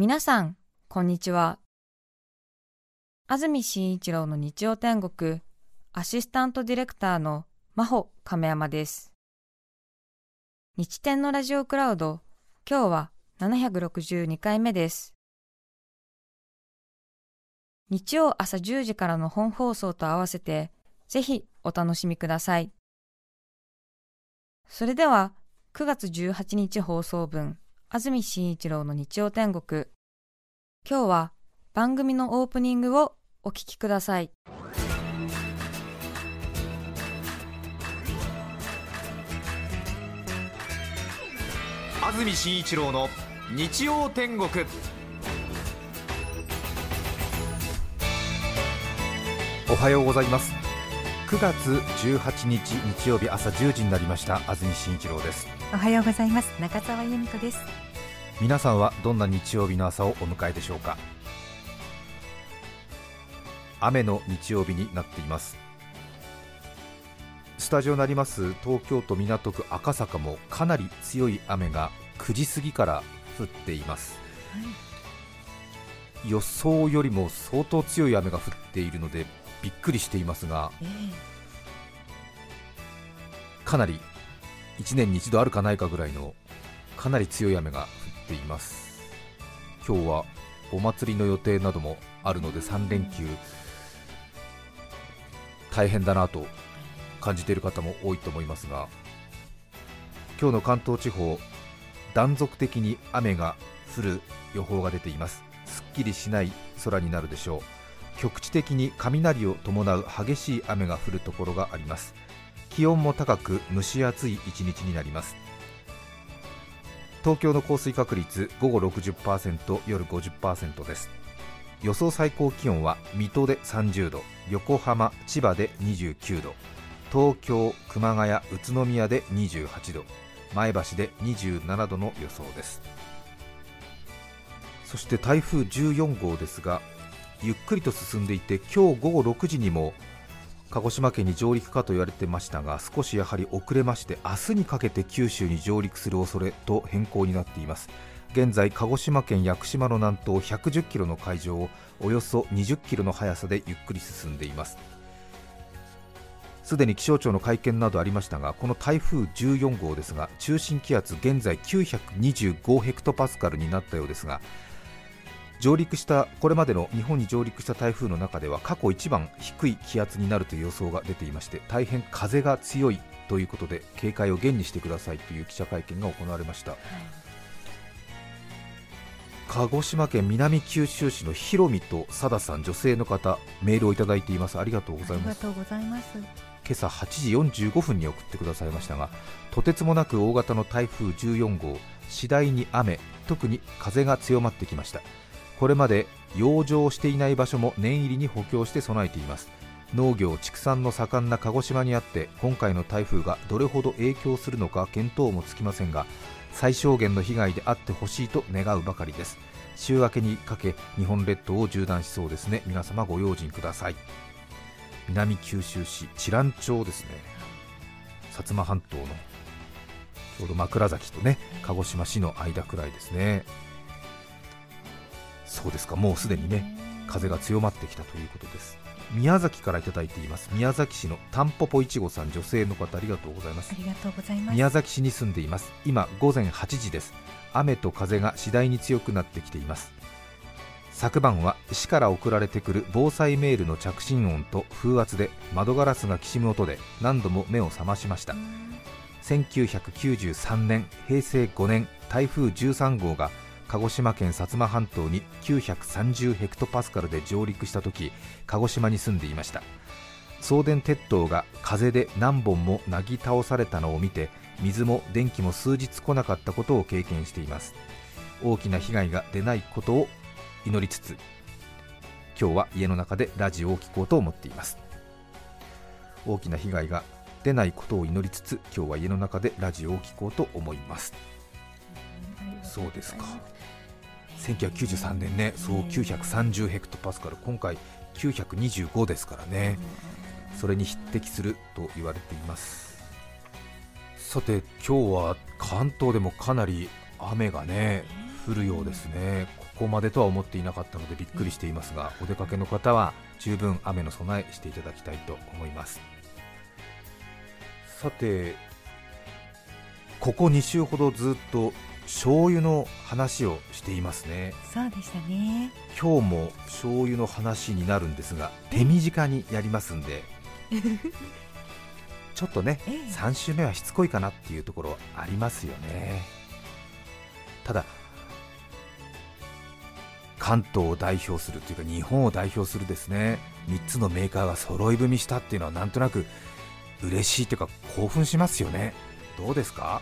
皆さん、こんにちは。安住紳一郎の日曜天国、アシスタントディレクターの真帆亀山です。日天のラジオクラウド、今日は762回目です。日曜朝10時からの本放送と合わせて、ぜひお楽しみください。それでは、9月18日放送分、安住紳一郎の日曜天国。今日は番組のオープニングをお聞きください。安住紳一郎の日曜天国おはようございます9月18日日曜日朝10時になりました。安住紳一郎です。おはようございます。中澤由美子です。皆さんはどんな日曜日の朝をお迎えでしょうか？雨の日曜日になっています。スタジオになります。東京都港区赤坂もかなり強い雨が9時過ぎから降っています、はい、予想よりも相当強い雨が降っているのでびっくりしていますが、えー、かなり1年に一度あるかないかぐらいのかなり強い雨が降っています。今日はお祭りの予定などもあるので3連休大変だなと感じている方も多いと思いますが今日の関東地方断続的に雨が降る予報が出ています。すっきりしない空になるでしょう局地的に雷を伴う激しい雨が降るところがあります。気温も高く蒸し暑い一日になります。東京の降水確率午後60%夜50%です。予想最高気温は水戸で30度横浜千葉で29度東京熊谷宇都宮で28度前橋で27度の予想です。そして台風14号ですがゆっくりと進んでいて今日午後6時にも鹿児島県に上陸かと言われてましたが少しやはり遅れまして明日にかけて九州に上陸する恐れと変更になっています。現在鹿児島県屋久島の南東110キロの海上をおよそ20キロの速さでゆっくり進んでいます。すでに気象庁の会見などありましたがこの台風14号ですが中心気圧現在925ヘクトパスカルになったようですが上陸したこれまでの日本に上陸した台風の中では過去一番低い気圧になるという予想が出ていまして大変風が強いということで警戒を厳にしてくださいという記者会見が行われました、はい、鹿児島県南九州市のひろみとさださん女性の方メールをいただいています。ありがとうございます。ありがとうございます。今朝8時45分に送ってくださいましたがとてつもなく大型の台風14号次第に雨特に風が強まってきましたこれまで養生していない場所も念入りに補強して備えています。農業畜産の盛んな鹿児島にあって今回の台風がどれほど影響するのか見当もつきませんが最小限の被害であってほしいと願うばかりです。週明けにかけ日本列島を縦断しそうですね。皆様ご用心ください。南九州市知覧町ですね。薩摩半島のちょうど枕崎とね鹿児島市の間くらいですね。そうですか。もうすでにね風が強まってきたということです。宮崎からいただいています。宮崎市のたんぽぽいちごさん女性の方ありがとうございます。ありがとうございます。宮崎市に住んでいます。今午前8時です。雨と風が次第に強くなってきています。昨晩は市から送られてくる防災メールの着信音と風圧で窓ガラスがきしむ音で何度も目を覚ましました。1993年平成5年台風13号が鹿児島県薩摩半島に930ヘクトパスカルで上陸した時鹿児島に住んでいました。送電鉄塔が風で何本もなぎ倒されたのを見て水も電気も数日来なかったことを経験しています。大きな被害が出ないことを祈りつつ今日は家の中でラジオを聴こうと思っています。大きな被害が出ないことを祈りつつ今日は家の中でラジオを聴こうと思います。そうですか。1993年ね、そう930ヘクトパスカル、今回925ですからね、それに匹敵すると言われています。さて、今日は関東でもかなり雨がね降るようですね、ここまでとは思っていなかったのでびっくりしていますが、お出かけの方は十分雨の備えしていただきたいと思います。さてここ2週ほどずっと醤油の話をしていますね。そうでしたね。今日も醤油の話になるんですが手短にやりますんで。ちょっとね、ええ。3週目はしつこいかなっていうところありますよね。ただ関東を代表するというか日本を代表するですね3つのメーカーが揃い踏みしたっていうのはなんとなく嬉しいというか興奮しますよね。どうですか？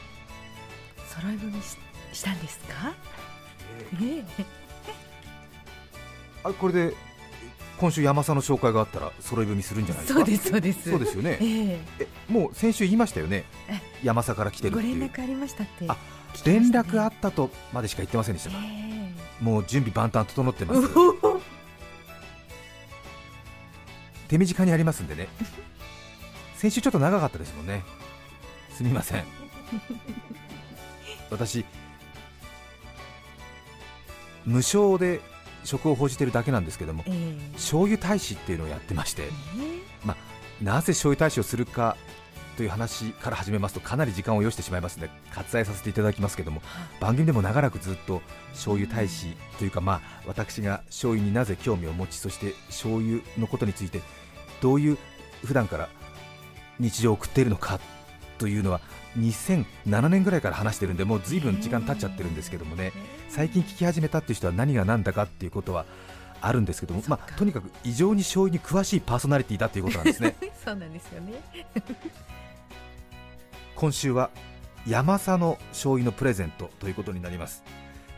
揃い踏みししたんですか？ええ。あこれで今週山佐の紹介があったら揃い踏みするんじゃないですか？そうですそうです。そうですよね。ええ。もう先週言いましたよね？え山佐から来てるっていう。連絡ありましたって？あ連絡あったとまでしか言ってませんでしたか、えもう準備万端整ってえます。手短にありますんでね。先週ちょっと長かったですもんね。すみません。私無償で職を報じてるだけなんですけどもええ。醤油大使っていうのをやってましてえなぜ醤油大使をするかという話から始めますとかなり時間を要してしまいますので割愛させていただきますけども番組でも長らくずっと醤油大使というかまあ私が醤油になぜ興味を持ちそして醤油のことについてどういう普段から日常を送っているのかというのは2007年ぐらいから話してるんでもう随分時間経っちゃってるんですけどもね。最近聞き始めたっていう人は何が何だかっていうことはあるんですけども、まあ、とにかく異常に醤油に詳しいパーソナリティだということなんですね。そうなんですよね。今週は山佐の醤油のプレゼントということになります。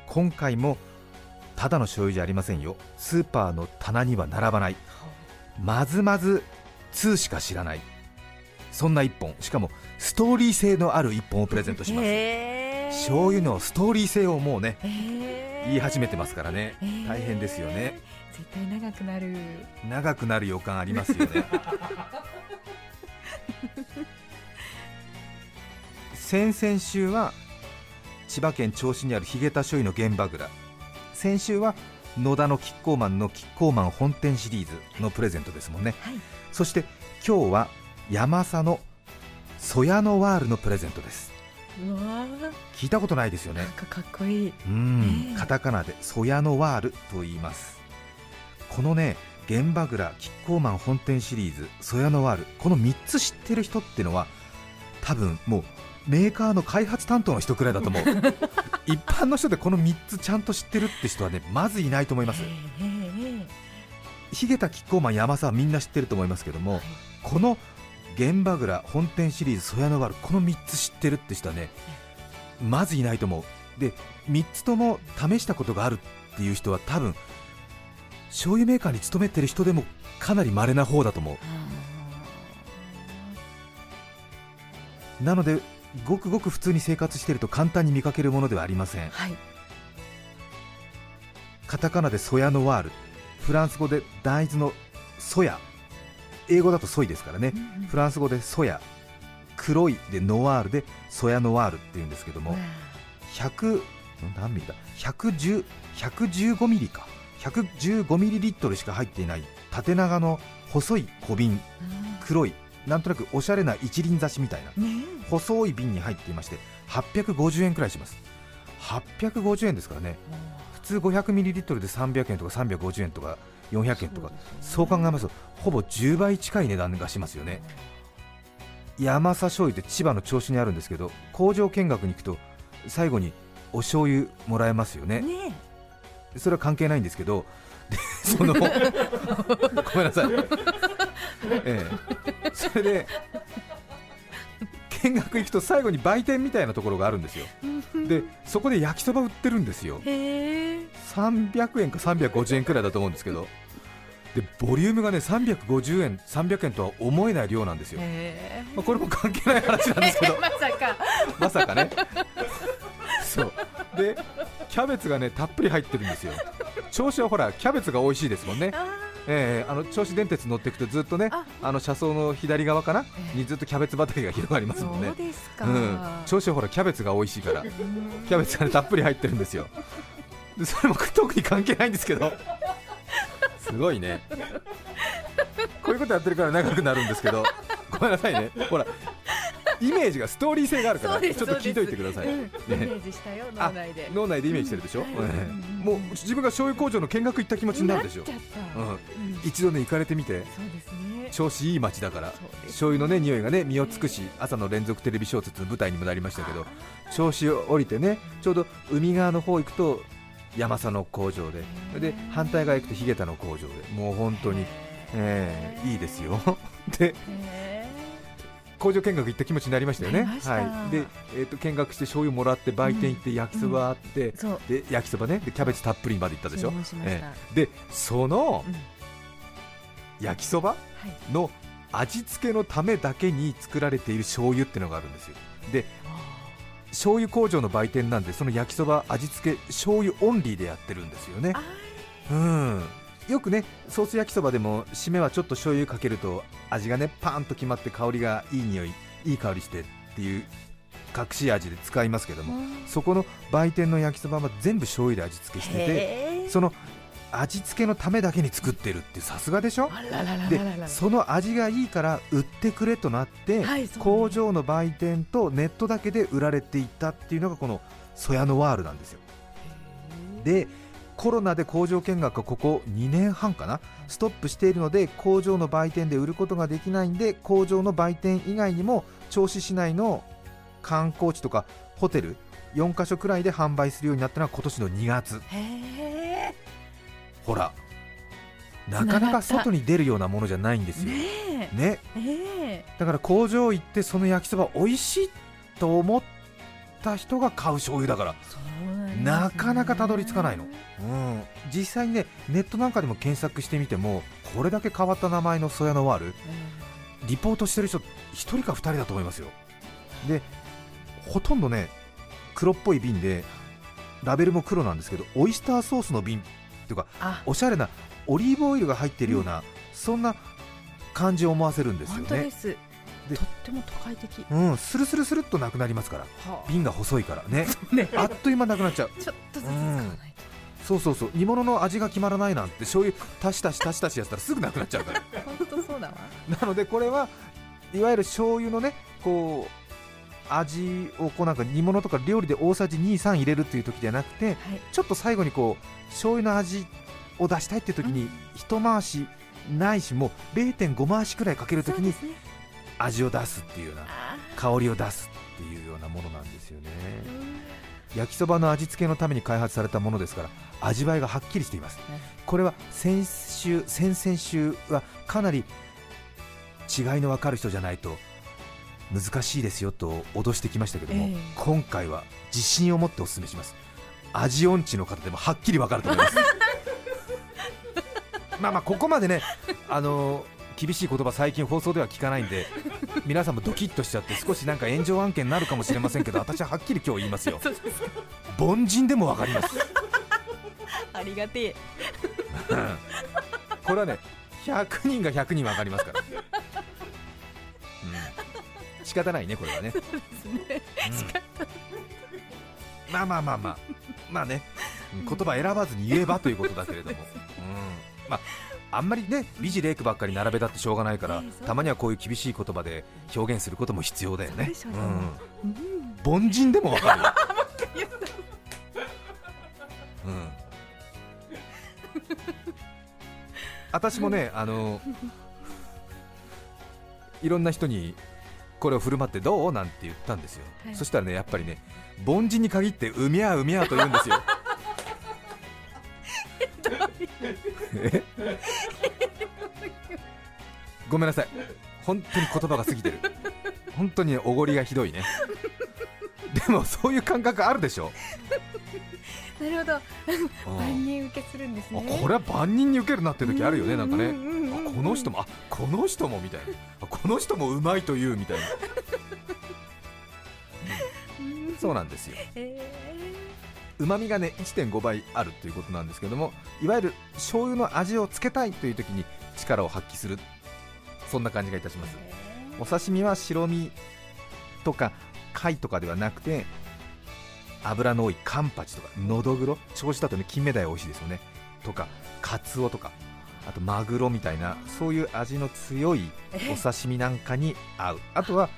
今回もただの醤油じゃありませんよ。スーパーの棚には並ばない。まずまず2しか知らないそんな1本しかもストーリー性のある1本をプレゼントします、ええ醤油のストーリー性をもうねええ言い始めてますからね。ええ大変ですよね。絶対長くなる。長くなる予感ありますよね。先々週は千葉県銚子にあるヒゲタ醤油の現場蔵先週は野田のキッコーマンのキッコーマン本店シリーズのプレゼントですもんね。はい。そして今日は山佐のソヤノワールのプレゼントです。聞いたことないですよね。なんかかっこいい。うん。ええ。カタカナでソヤノワールと言います。このね現場蔵キッコーマン本店シリーズソヤノワール。この3つ知ってる人ってのは多分もうメーカーの開発担当の人くらいだと思う。一般の人でこの3つちゃんと知ってるって人はねまずいないと思います。ヒゲタキッコーマン山佐はみんな知ってると思いますけども、はい。この現場蔵本店シリーズソヤノワールこの3つ知ってるって人はねまずいないと思う。で3つとも試したことがあるっていう人は多分醤油メーカーに勤めてる人でもかなり稀な方だと思う。なのでごくごく普通に生活していると簡単に見かけるものではありません。はい。カタカナでソヤノワールフランス語で大豆のソヤ英語だとソイですからね。うんうん。フランス語でソヤ。黒いでノワールでソヤノワールっていうんですけどもうわ100何ミリだ？110 115ミリか。115ミリリットルしか入っていない縦長の細い小瓶。ー黒いなんとなくおしゃれな一輪挿しみたいな。うんね細い瓶に入っていまして850円くらいします。850円ですからね。えも普通500ミリリットルで300円とか350円とか400円とか。そう考えますとほぼ10倍近い値段がしますよね。山佐醤油って千葉の銚子にあるんですけど工場見学に行くと最後にお醤油もらえますよね。ねそれは関係ないんですけどでその ごめんなさい、ええ、それで見学行くと最後に売店みたいなところがあるんですよ。でそこで焼きそば売ってるんですよ。えへえ300円か350円くらいだと思うんですけどでボリュームがね350円300円とは思えない量なんですよ、へまあ、これも関係ない話なんですけど。え まさか。まさかね。そう。でキャベツがねたっぷり入ってるんですよ。銚子はほらキャベツが美味しいですもんね。あええあの銚子電鉄乗っていくとずっとねあ。あの車窓の左側かな？ええ。にずっとキャベツ畑が広がりますもんね。そうですか、うん、銚子はほらキャベツが美味しいから。キャベツが、ね、たっぷり入ってるんですよでそれも特に関係ないんですけど。すごいね。こういうことやってるから長くなるんですけど。ごめんなさいね。ほらイメージがストーリー性があるからちょっと聞いといてください、うん。ね。イメージしたよ脳内で。脳内でイメージしてるでしょ、うん。うんもう自分が醤油工場の見学行った気持ちになるでしょ？うん。うん。一度ね行かれてみて。そうですね。調子いい街だから。そうです醤油のね匂いがね身を尽くし朝の連続テレビ小説の舞台にもなりましたけど調子を降りてねちょうど海側の方行くと山佐の工場で。で反対側行くと日桁の工場で。もう本当に、えーいいですよ。でへ工場見学行った気持ちになりましたよね。はい。で、えー、と見学して醤油もらって売店行って焼きそばあって、ーそう。で焼きそばね。でキャベツたっぷりまで行ったでしょ。しました。えー。でそのうん。焼きそばはい。の味付けのためだけに作られている醤油ってのがあるんですよ。で醤油工場の売店なんでその焼きそば味付け醤油オンリーでやってるんですよね。あうん。よくねソース焼きそばでも締めはちょっと醤油かけると味がねパーンと決まって香りがいい匂いいい香りしてっていう隠し味で使いますけどもそこの売店の焼きそばは全部醤油で味付けしててその味付けのためだけに作ってるってさすがでしょ？でその味がいいから売ってくれとなって、はい工場の売店とネットだけで売られていったっていうのがこのソヤノワールなんですよ。でコロナで工場見学がここ2年半かな？ストップしているので工場の売店で売ることができないんで工場の売店以外にも銚子市内の観光地とかホテル4カ所くらいで販売するようになったのは今年の2月ほらなかなか外に出るようなものじゃないんですよ。ねねえね。え。だから工場行ってその焼きそば美味しいと思った人が買う醤油だから。なね。なかなかたどり着かないの、うん、実際にねネットなんかでも検索してみてもこれだけ変わった名前のソヤノワールリポートしてる人1人か2人だと思いますよ。でほとんどね黒っぽい瓶でラベルも黒なんですけどオイスターソースの瓶っていうかあ。おしゃれなオリーブオイルが入ってるような、そんな感じを思わせるんですよね。本当でとっても都会的。うんスルスルスルっとなくなりますから。瓶が細いから。ね。ね。あっという間なくなっちゃう。ちょっとずつ使わないと。そうそうそう。煮物の味が決まらないなんて醤油足し足し足し足しやったらすぐなくなっちゃうから。本当そうだわ。なのでこれはいわゆる醤油のねこう味をこうなんか煮物とか料理で大さじ23入れるっていう時じゃなくてはい。ちょっと最後にこう醤油の味を出したいっていう時に一回しないしもう0.5回しくらいかける時に味を出すっていうようなあ香りを出すっていうようなものなんですよね。ーうん。焼きそばの味付けのために開発されたものですから味わいがはっきりしています。これは先週先々週はかなり違いの分かる人じゃないと難しいですよと脅してきましたけども、ええ。今回は自信を持ってお勧めします。味音痴の方でもはっきり分かると思います。まあまあここまでねあの厳しい言葉最近放送では聞かないんで皆さんもドキッとしちゃって少しなんか炎上案件になるかもしれませんけど私ははっきり今日言いますよ。凡人でも分かります。ありがてえ。う んこれはね100人が100人分かりますから、うん、仕方ないねこれはね、ですね。うん。まあまあまあまあ。まあね。うん。言葉選ばずに言えばということだけれども、うん。まああんまりね美辞麗句ばっかり並べたってしょうがないから、たまにはこういう厳しい言葉で表現することも必要だよね。うん。凡人でもわかるよ。うん。私もねあのいろんな人にこれを振る舞ってどう？なんて言ったんですよ、はい。そしたらねやっぱりね凡人に限ってうみゃうみゃと言うんですよ。えごめんなさい。本当に言葉が過ぎてる。本当にねおごりがひどいね。でもそういう感覚あるでしょ、なるほど。うん。万人受けするんですあねこれは万人に受けるなって時あるよねなんかね。うんうんうんこの人もあこの人もみたいな。あこの人もうまいというみたいな。うん。そうなんですよ。えうまみがね1.5倍あるということなんですけどもいわゆる醤油の味をつけたいという時に力を発揮するそんな感じがいたします。お刺身は白身とか貝とかではなくて油の多いカンパチとかのどぐろ銚子だとね金目鯛美味しいですよね。とかカツオとかあとマグロみたいなそういう味の強いお刺身なんかに合う。あとは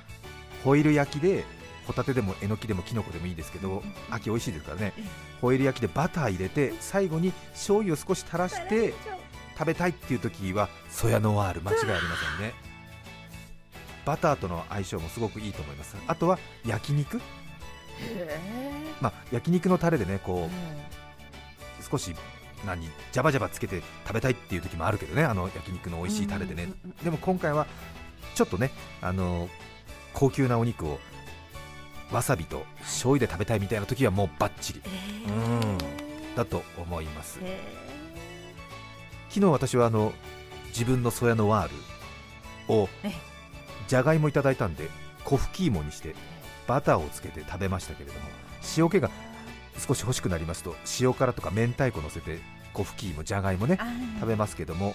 ホイル焼きでホタテでもえのきでもきのこでもいいですけど秋美味しいですからね。ホイル焼きでバター入れて最後に醤油を少し垂らして食べたいっていう時はソヤノワール間違いありませんね。バターとの相性もすごくいいと思います。あとは焼肉？まあ、焼肉のタレでねこう少し何ジャバジャバつけて食べたいっていう時もあるけどねあの焼肉の美味しいタレでね、でも今回はちょっとねあの高級なお肉をわさびと醤油で食べたいみたいな時はもうバッチリ、うん。だと思います、昨日私はあの自分のソヤのワールをええ。じゃがいもいただいたんで粉吹き芋にしてバターをつけて食べましたけれども塩気が少し欲しくなりますと塩辛とか明太子乗せて粉吹き芋じゃがいもね食べますけども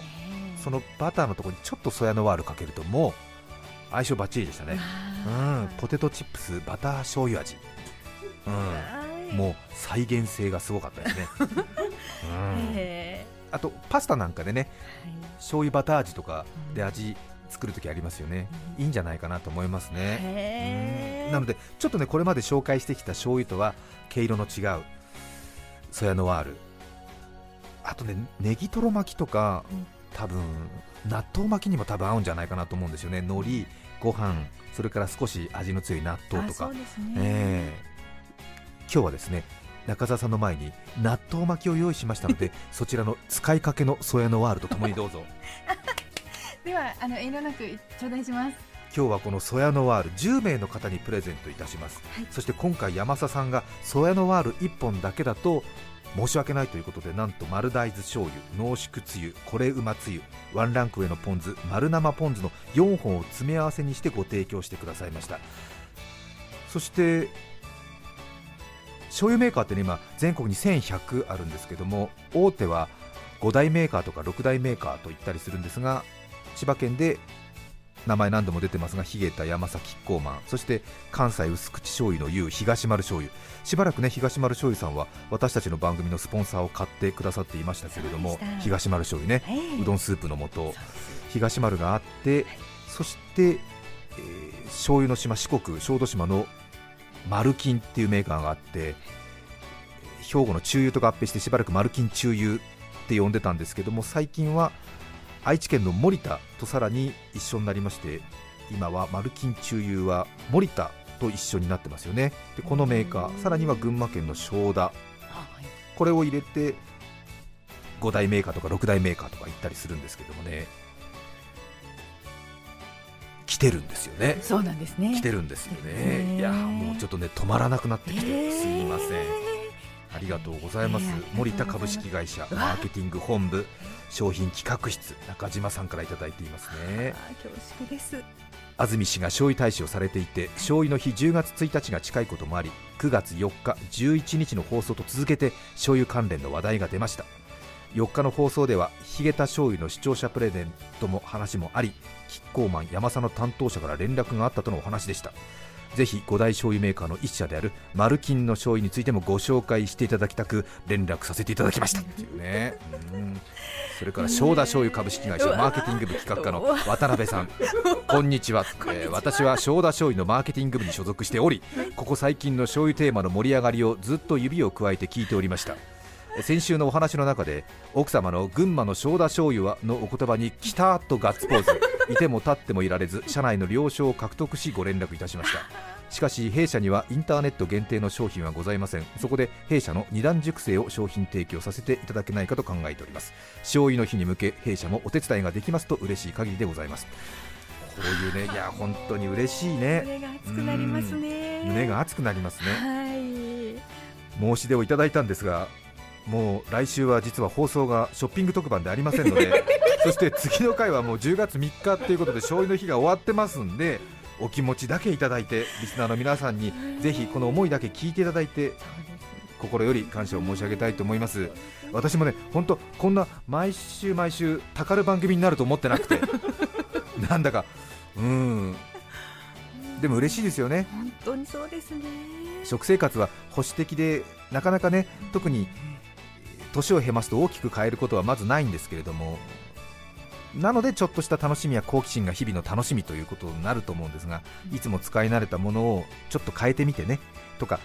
そのバターのところにちょっとソヤのワールかけるともう相性バッチリでしたね。うんポテトチップスバター醤油味。うん。もう再現性がすごかったですね、うん、へあとパスタなんかでねー醤油バター味とかで味作るときありますよね、いいんじゃないかなと思いますね、なのでちょっとねこれまで紹介してきた醤油とは毛色の違うソヤノワール。あとねネギトロ巻きとか、うん。多分納豆巻きにも多分合うんじゃないかなと思うんですよね。海苔ご飯それから少し味の強い納豆とか。ね。ええ。今日はですね中澤さんの前に納豆巻きを用意しましたので そちらの使いかけのソヤノワールとともにどうぞ ではあの遠慮なく頂戴します。今日はこのソヤノワール10名の方にプレゼントいたします、はい。そして今回山佐さんがソヤノワール1本だけだと申し訳ないということでなんと丸大豆醤油濃縮つゆこれうまつゆワンランク上のポン酢丸生ポン酢の4本を詰め合わせにしてご提供してくださいました。そして醤油メーカーってね今全国に1100あるんですけども大手は5大メーカーとか6大メーカーと言ったりするんですが千葉県で名前何度も出てますがヒゲタ山崎キッコーマンそして関西薄口醤油の優東丸醤油。しばらくね東丸醤油さんは私たちの番組のスポンサーを買ってくださっていましたけれども東丸醤油ねはい。うどんスープの素。東丸があって、そして、えー醤油の島四国小豆島の丸金っていうメーカーがあって兵庫の中油と合併してしばらく丸金中油って呼んでたんですけども最近は愛知県の森田とさらに一緒になりまして今は丸金中油は森田と一緒になってますよね。でこのメーカーさらには群馬県の正田。はい。これを入れて5大メーカーとか6大メーカーとか行ったりするんですけどもね。来てるんですよね。そうなんですね。来てるんですよへねー。いやもうちょっとね止まらなくなってきて、へー。すいませんありがとうございます。えー森田株式会社マーケティング本部商品企画室中島さんからいただいていますね。恐縮です。安住氏が醤油大使をされていて醤油の日10月1日が近いこともあり9月4日11日の放送と続けて醤油関連の話題が出ました。4日の放送ではヒゲタ醤油の視聴者プレゼントも話もありキッコーマン山佐の担当者から連絡があったとのお話でしたぜひ五大醤油メーカーの一社であるマルキンの醤油についてもご紹介していただきたく連絡させていただきました。っていうね。うん。それから正田醤油株式会社マーケティング部企画課の渡辺さん。こんにちは。えー私は正田醤油のマーケティング部に所属しておりここ最近の醤油テーマの盛り上がりをずっと指を加えて聞いておりました。え先週のお話の中で奥様の群馬の正田醤油はのお言葉にきたーっとガッツポーズいても立ってもいられず社内の了承を獲得しご連絡いたしました。しかし弊社にはインターネット限定の商品はございません。そこで弊社の二段熟成を商品提供させていただけないかと考えております。醤油の日に向け弊社もお手伝いができますと嬉しい限りでございます。こういうね いや本当に嬉しいね。胸が熱くなりますね。胸が熱くなりますね。はい。申し出をいただいたんですがもう来週は実は放送がショッピング特番でありませんので そして次の回はもう10月3日ということで醤油の日が終わってますんでお気持ちだけいただいてリスナーの皆さんにぜひこの思いだけ聞いていただいて心より感謝を申し上げたいと思います。私もね本当こんな毎週毎週たかる番組になると思ってなくて。なんだか。うん。でも嬉しいですよね。本当にそうですね。食生活は保守的でなかなかね特に年を経ますと大きく変えることはまずないんですけれどもなのでちょっとした楽しみや好奇心が日々の楽しみということになると思うんですがいつも使い慣れたものをちょっと変えてみてねとか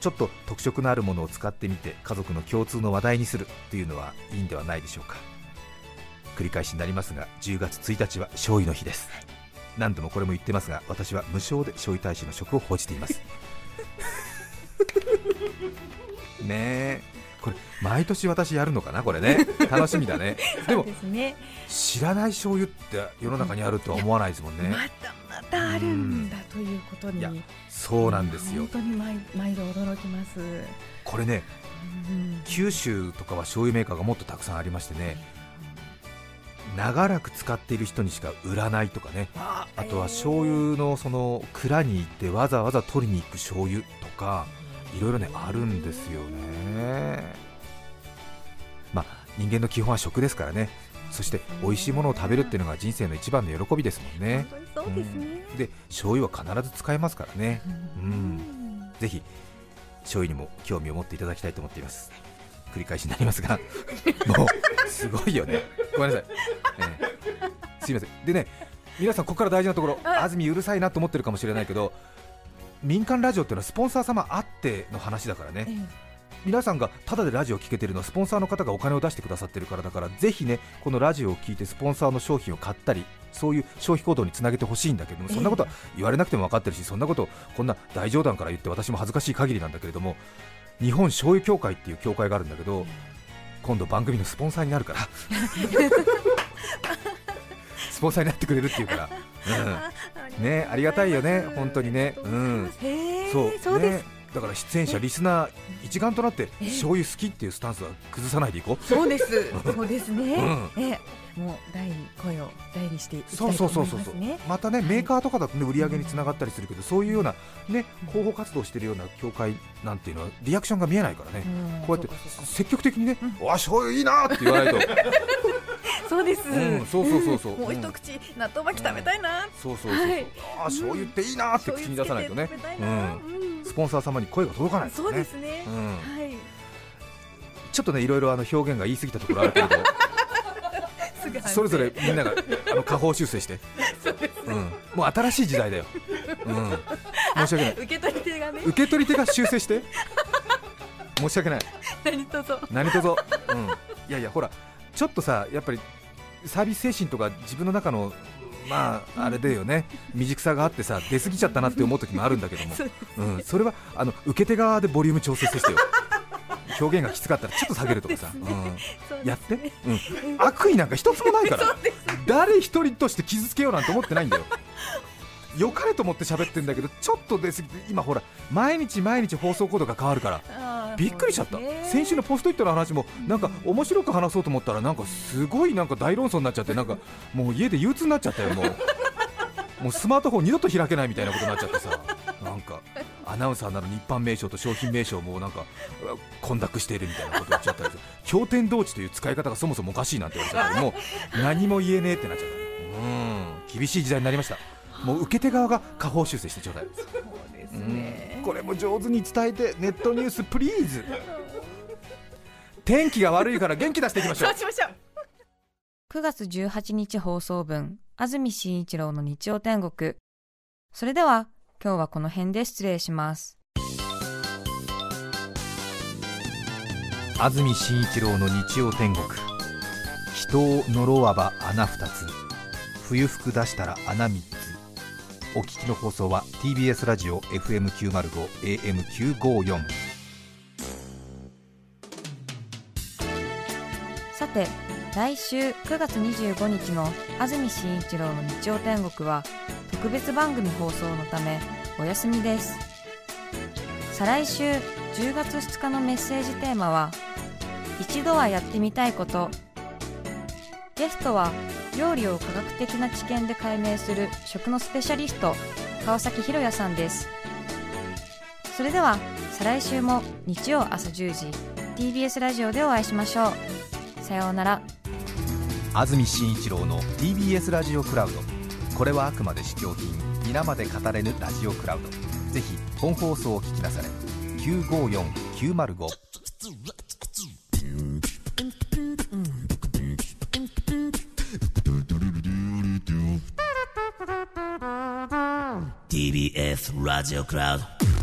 ちょっと特色のあるものを使ってみて家族の共通の話題にするっていうのはいいんではないでしょうか。繰り返しになりますが10月1日は醤油の日です。何度もこれも言ってますが私は無償で醤油大使の職を報じています。ねえこれ毎年私やるのかなこれね。楽しみだね。でもね。知らない醤油って世の中にあるとは思わないですもんね。まだまだあるんだということに。いやそうなんですよ。本当に毎毎度驚きます。これねうん九州とかは醤油メーカーがもっとたくさんありましてね長らく使っている人にしか売らないとかね。ああとは醤油のその蔵に行ってわざわざ取りに行く醤油とかいろいろねあるんですよね。まあ人間の基本は食ですからね。そして美味しいものを食べるっていうのが人生の一番の喜びですもんね。本当にそうですね。で醤油は必ず使えますからね。うん。ぜひ醤油にも興味を持っていただきたいと思っています。繰り返しになりますが。もうすごいよね。ごめんなさい、ええ。すいません。でね皆さんここから大事なところあ安住うるさいなと思ってるかもしれないけど民間ラジオっていうのはスポンサー様あっての話だからね。え皆さんがただでラジオを聴けてるのはスポンサーの方がお金を出してくださってるからだからぜひねこのラジオを聞いてスポンサーの商品を買ったりそういう消費行動につなげてほしいんだけどもそんなことは言われなくても分かってるしそんなことをこんな大冗談から言って私も恥ずかしい限りなんだけれども日本醤油協会っていう協会があるんだけど今度番組のスポンサーになるから。スポンサーになってくれるっていうから、うん、ねありがたいよね本当にね。うん。そう。ね。だから出演者、リスナー一丸となってえ醤油好きっていうスタンスは崩さないでいこう。そうです。そうですね。うん。えもう大に声を大にしていきたそういとそうそうそう思いますね。またねメーカーとかだとね売り上げにつながったりするけどそういうようなね広報活動してるような協会なんていうのはリアクションが見えないからね。うん。こうやって積極的にねわ醤油いいなって言わないとそうです。うんそうそうそうそう。ん。もう一口納豆巻き食べたいな。そうそうそうそう。はい。あー醤油っていいなって口に出さないとね。うん。うん。スポンサー様に声が届かないかそうですね。うん。はい。ちょっとねいろいろあの表現が言い過ぎたところあるけれど。それぞれみんながあの下方修正して、うん、もう新しい時代だよ、うん、申し訳ない。受け取り手がね。受け取り手が修正して。申し訳ない。何とぞ。何卒、うん、いやいやほらちょっとさやっぱりサービス精神とか自分の中のまああれだよね。未熟さがあってさ出過ぎちゃったなって思う時もあるんだけども、そう。うん、それはあの受け手側でボリューム調整してよ。表現がきつかったらちょっと下げるとかさ、ねそうん、やって、うん、悪意なんか一つもないから。誰一人として傷つけようなんて思ってないんだよ。良かれと思って喋ってんだけどちょっと出過ぎて今ほら毎日毎日放送コードが変わるからびっくりしちゃった、先週のポストイットの話もなんか面白く話そうと思ったらなんかすごいなんか大論争になっちゃってなんかもう家で憂鬱になっちゃったよもう。もうスマートフォン二度と開けないみたいなことになっちゃってさ。なんかアナウンサーなのに一般名称と商品名称もなんか混濁しているみたいなこと言っちゃったり経典同地という使い方がそもそもおかしいなんて言われちゃったり。もう何も言えねえってなっちゃった。うん。厳しい時代になりましたもう受け手側が下方修正してちょうだいそうですうん。ねこれも上手に伝えてネットニュースプリーズ。天気が悪いから元気出していきましょう。そうしましょう。9月18日放送分安住紳一郎の日曜天国。それでは今日はこの辺で失礼します。安住紳一郎の日曜天国。人を呪わば穴二つ。冬服出したら穴三つお聞きの放送は TBS ラジオ FM905 AM954 さて来週9月25日の安住紳一郎の日曜天国は特別番組放送のためお休みです。再来週10月2日のメッセージテーマは一度はやってみたいことゲストは料理を科学的な知見で解明する食のスペシャリスト川崎博也さんです。それでは再来週も日曜朝10時 TBS ラジオでお会いしましょう。さようなら。安住紳一郎の TBS ラジオクラウド。これはあくまで試供品皆まで語れぬラジオクラウド。ぜひ本放送を聞きなされ。954905 TBS ラジオクラウド